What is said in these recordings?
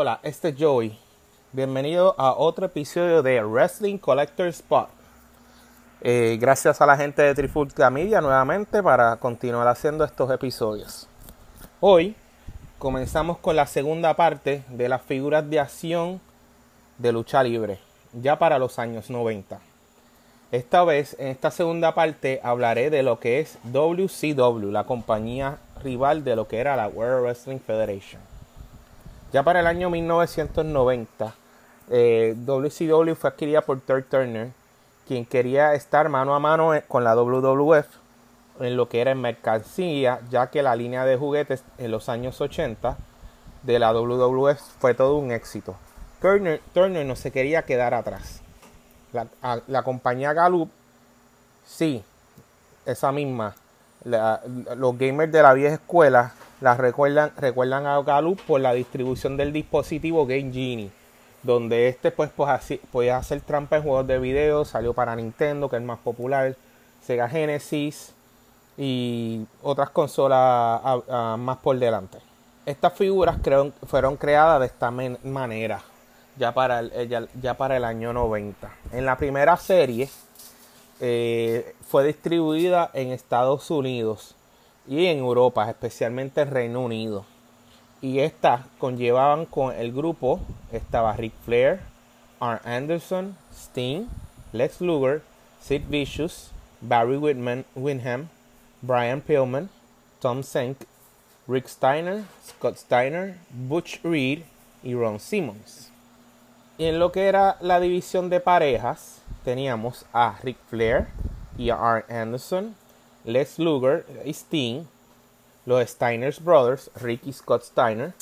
Hola, este es Joey. Bienvenido a otro episodio de Wrestling Collector Spot. Eh, gracias a la gente de Trifulca Media nuevamente para continuar haciendo estos episodios. Hoy comenzamos con la segunda parte de las figuras de acción de lucha libre, ya para los años 90. Esta vez, en esta segunda parte, hablaré de lo que es WCW, la compañía rival de lo que era la World Wrestling Federation. Ya para el año 1990, eh, WCW fue adquirida por Turk Turner, quien quería estar mano a mano con la WWF en lo que era en mercancía, ya que la línea de juguetes en los años 80 de la WWF fue todo un éxito. Turner, Turner no se quería quedar atrás. La, compañía Gallup, sí, esa misma. los gamers de la vieja escuela la recuerdan, recuerdan a Gallup por la distribución del dispositivo Game Genie, donde este pues, pues así, podía hacer trampa en juegos de video, salió para Nintendo, que es más popular, Sega Genesis y otras consolas más por delante. Estas figuras fueron creadas de esta manera ya para el, ya, para el año 90. En la primera serie eh, fue distribuida en Estados Unidos y en Europa, especialmente en Reino Unido. Y estas conllevaban con el grupo, estaba Ric Flair, Arn Anderson, Sting, Lex Luger, Sid Vicious, Barry Whitman, Winham, Brian Pillman, Tom Senk, Rick Steiner, Scott Steiner, Butch Reed y Ron Simmons. Y en lo que era la división de parejas, teníamos a Ric Flair y a Arn Anderson, Les Luger y Sting, los Steiner's Brothers, Ricky Scott Steiner,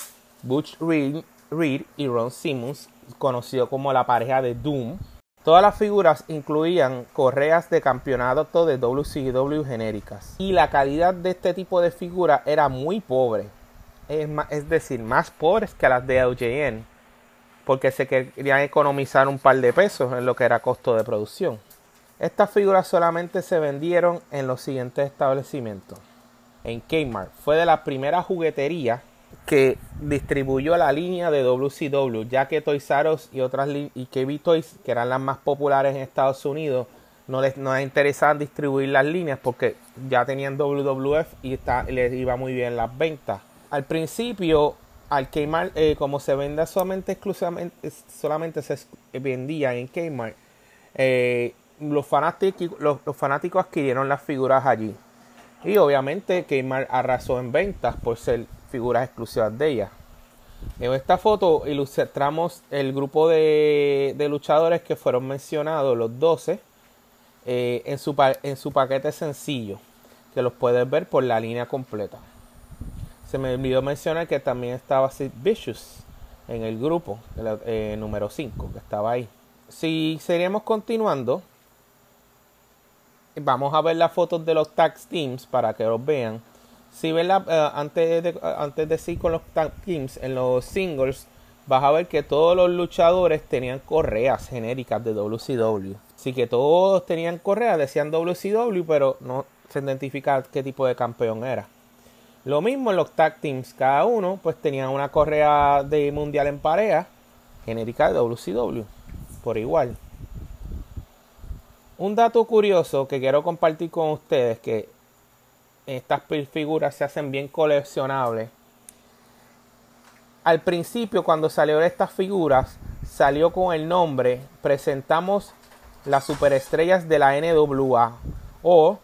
Butch Reed, y Ron Simmons, conocido como la pareja de Doom. Todas las figuras incluían correas de campeonato de WCW genéricas. Y la calidad de este tipo de figuras era muy pobre. Es, es decir, más pobres que las de LJN porque se querían economizar un par de pesos en lo que era costo de producción. Estas figuras solamente se vendieron en los siguientes establecimientos. En Kmart fue de la primera juguetería que distribuyó la línea de WCW, ya que Toys R Us y otras y KB Toys, que eran las más populares en Estados Unidos, no les, no les interesaban distribuir las líneas porque ya tenían WWF y les iba muy bien las ventas. Al principio al Kmart, eh, como se vende solamente exclusivamente, solamente se vendía en Kmart, eh, los, fanáticos, los, fanáticos adquirieron las figuras allí. Y obviamente Kmart arrasó en ventas por ser figuras exclusivas de ella. En esta foto ilustramos el grupo de, luchadores que fueron mencionados, los 12, eh, en, su, en su paquete sencillo, que los puedes ver por la línea completa. Se me olvidó mencionar que también estaba Sid Vicious en el grupo eh, número 5, que estaba ahí. Si seguimos continuando, vamos a ver las fotos de los tag teams para que los vean. Si ven la, antes, de, antes de seguir con los tag teams, en los singles, vas a ver que todos los luchadores tenían correas genéricas de WCW. Así que todos tenían correas, decían WCW, pero no se identifica qué tipo de campeón era. Lo mismo en los tag teams, cada uno pues tenía una correa de mundial en pareja genérica de WCW, por igual. Un dato curioso que quiero compartir con ustedes que estas figuras se hacen bien coleccionables. Al principio cuando salieron estas figuras salió con el nombre presentamos las superestrellas de la NWA o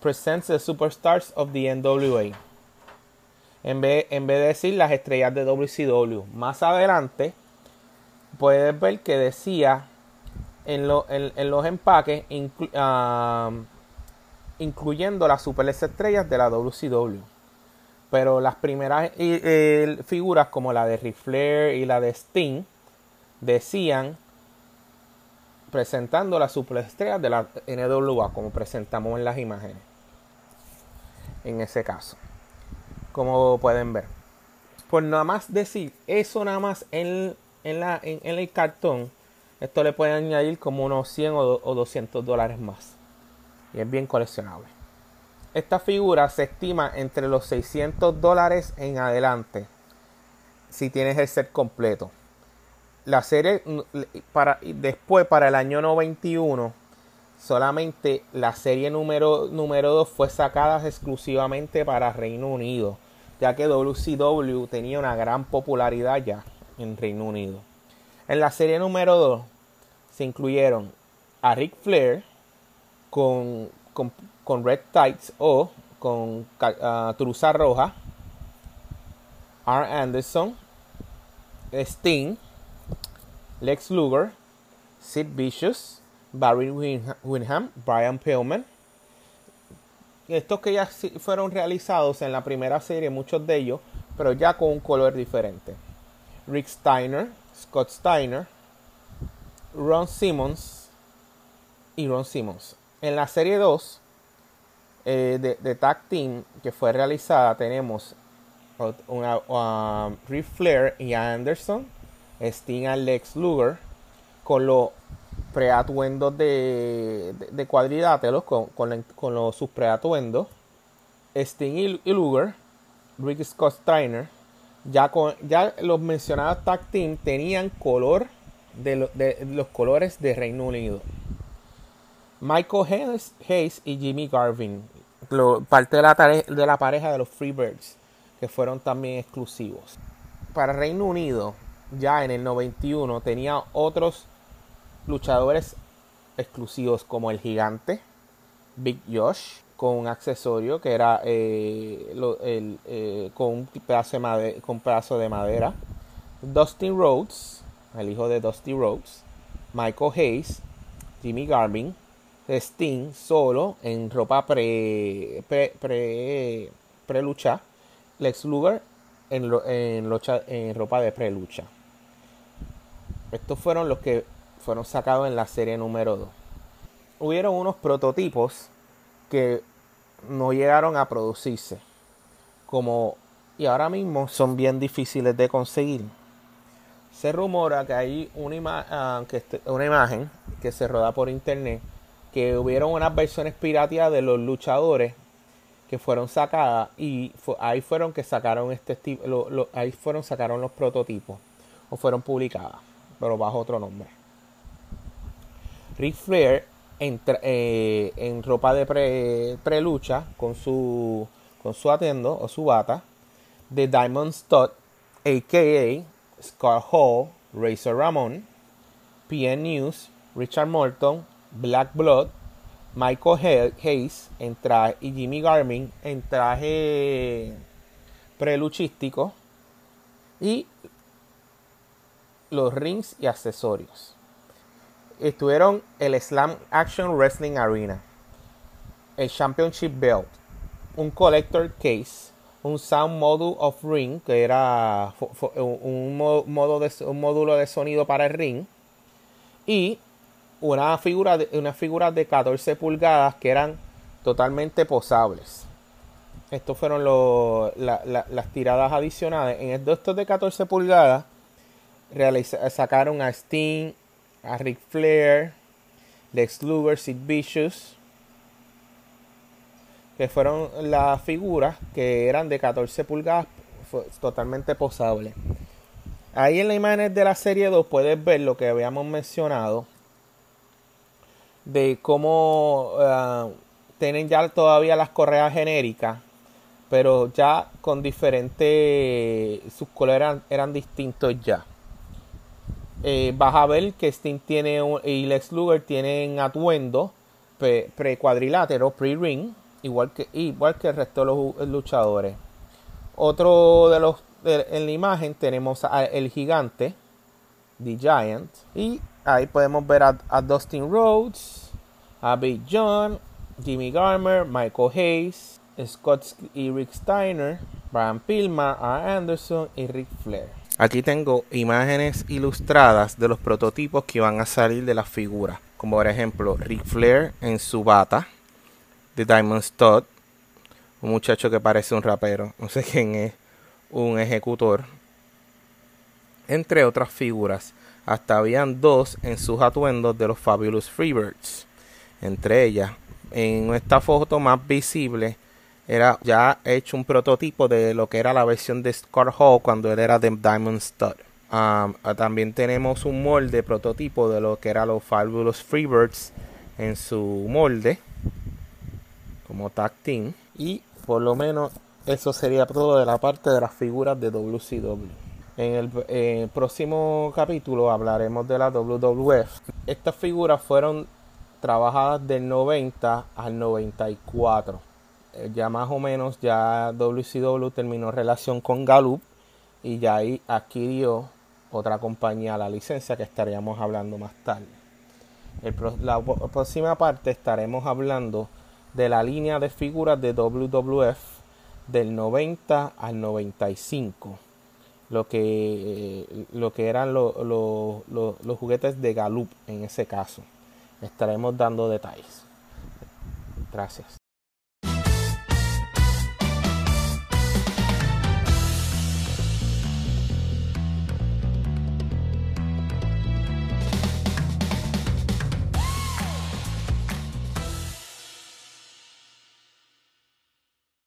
Presents the Superstars of the NWA en vez, de decir las estrellas de WCW. Más adelante puedes ver que decía en, los empaques incluyendo las super estrellas de la WCW. Pero las primeras figuras como la de Ric y la de Sting decían presentando las superestrellas de la NWA como presentamos en las imágenes. En ese caso como pueden ver. Por nada más decir eso nada más en, el cartón, esto le puede añadir como unos 100 o, 200 dólares más. Y es bien coleccionable. Esta figura se estima entre los 600 dólares en adelante. si tienes el set completo. La serie, para, después, para el año 91, solamente la serie número, número 2 fue sacada exclusivamente para Reino Unido, ya que WCW tenía una gran popularidad ya en Reino Unido. En la serie número 2 se incluyeron a Ric Flair con, con, Red Tights o con uh, Truza Roja, R. Anderson, Sting, Lex Luger, Sid Vicious, Barry Winham, Brian Pillman. Estos que ya fueron realizados en la primera serie, muchos de ellos, pero ya con un color diferente. Rick Steiner, Scott Steiner, Ron Simmons y Ron Simmons. En la serie 2 eh, de, de, Tag Team que fue realizada tenemos una, Rick Flair y Anderson, Sting y Lex Luger, con los preatuendos de, de, cuadriláteros, con, con, los, sus preatuendos, Sting y, Luger, Rick Scott Steiner, ya, con, ya los mencionados tag team tenían color de, los colores de Reino Unido. Michael Hayes, y Jimmy Garvin, parte de la, de la pareja de los Freebirds, que fueron también exclusivos. Para Reino Unido, ya en el 91 tenía otros luchadores exclusivos como el gigante, Big Josh, con un accesorio que era eh, eh, con, un de con pedazo de madera. Dustin Rhodes, el hijo de Dusty Rhodes. Michael Hayes, Jimmy Garvin, Sting solo en ropa pre, pre, pre, lucha. Lex Luger en, en, en ropa de pre lucha. Estos fueron los que fueron sacados en la serie número 2. Hubieron unos prototipos que no llegaron a producirse. Como y ahora mismo son bien difíciles de conseguir. Se rumora que hay una, ah, este, una imagen que se roda por internet que hubieron unas versiones pirateadas de los luchadores que fueron sacadas y ahí fueron que sacaron este tipo, ahí fueron sacaron los prototipos o fueron publicadas, pero bajo otro nombre. Ric Flair eh, en ropa de pre, lucha con su con su atendo o su bata de Diamond Stud, a.k.a. Scott Hall, Razor Ramon, PN News, Richard Morton, Black Blood, Michael Hayes en traje, y Jimmy Garmin en traje preluchístico y los rings y accesorios. Estuvieron el Slam Action Wrestling Arena, el Championship Belt, un Collector Case, un Sound Module of Ring, que era un, modo de, un módulo de sonido para el ring, y una figura de, una figura de 14 pulgadas que eran totalmente posables. Estos fueron las tiradas adicionales. En estos de 14 pulgadas sacaron a Sting, a Ric Flair, Lex Luger, Sid Vicious, que fueron las figuras que eran de 14 pulgadas totalmente posables. Ahí en la imagen de la serie 2 puedes ver lo que habíamos mencionado de cómo uh, tienen ya todavía las correas genéricas, pero ya con diferentes, sus colores eran, distintos ya. Eh, vas a ver que Steam tiene y Lex Luger tienen atuendo pre-cuadrilátero, pre-ring, igual que, igual que el resto de los luchadores. Otro de los en la imagen tenemos al gigante, The Giant, y Ahí podemos ver a, Dustin Rhodes, a Big John, Jimmy Garmer, Michael Hayes, Scott y Rick Steiner, Brian Pillman, A. Anderson y Rick Flair. Aquí tengo imágenes ilustradas de los prototipos que van a salir de las figuras. Como por ejemplo Rick Flair en su bata de Diamond Stud. Un muchacho que parece un rapero. No sé quién es. Un ejecutor. Entre otras figuras hasta habían dos en sus atuendos de los Fabulous Freebirds. Entre ellas, en esta foto más visible, era ya hecho un prototipo de lo que era la versión de Scott Hall cuando él era de Diamond Stud. Um, también tenemos un molde prototipo de lo que era los Fabulous Freebirds en su molde como tag team y por lo menos eso sería todo de la parte de las figuras de WCW. En el, próximo capítulo hablaremos de la WWF. Estas figuras fueron trabajadas del 90 al 94. Eh, ya más o menos ya WCW terminó relación con Gallup y ya ahí adquirió otra compañía la licencia que estaríamos hablando más tarde. La próxima parte estaremos hablando de la línea de figuras de WWF del 90 al 95 lo que eh, lo que eran los juguetes de Gallup en ese caso. Estaremos dando detalles. Gracias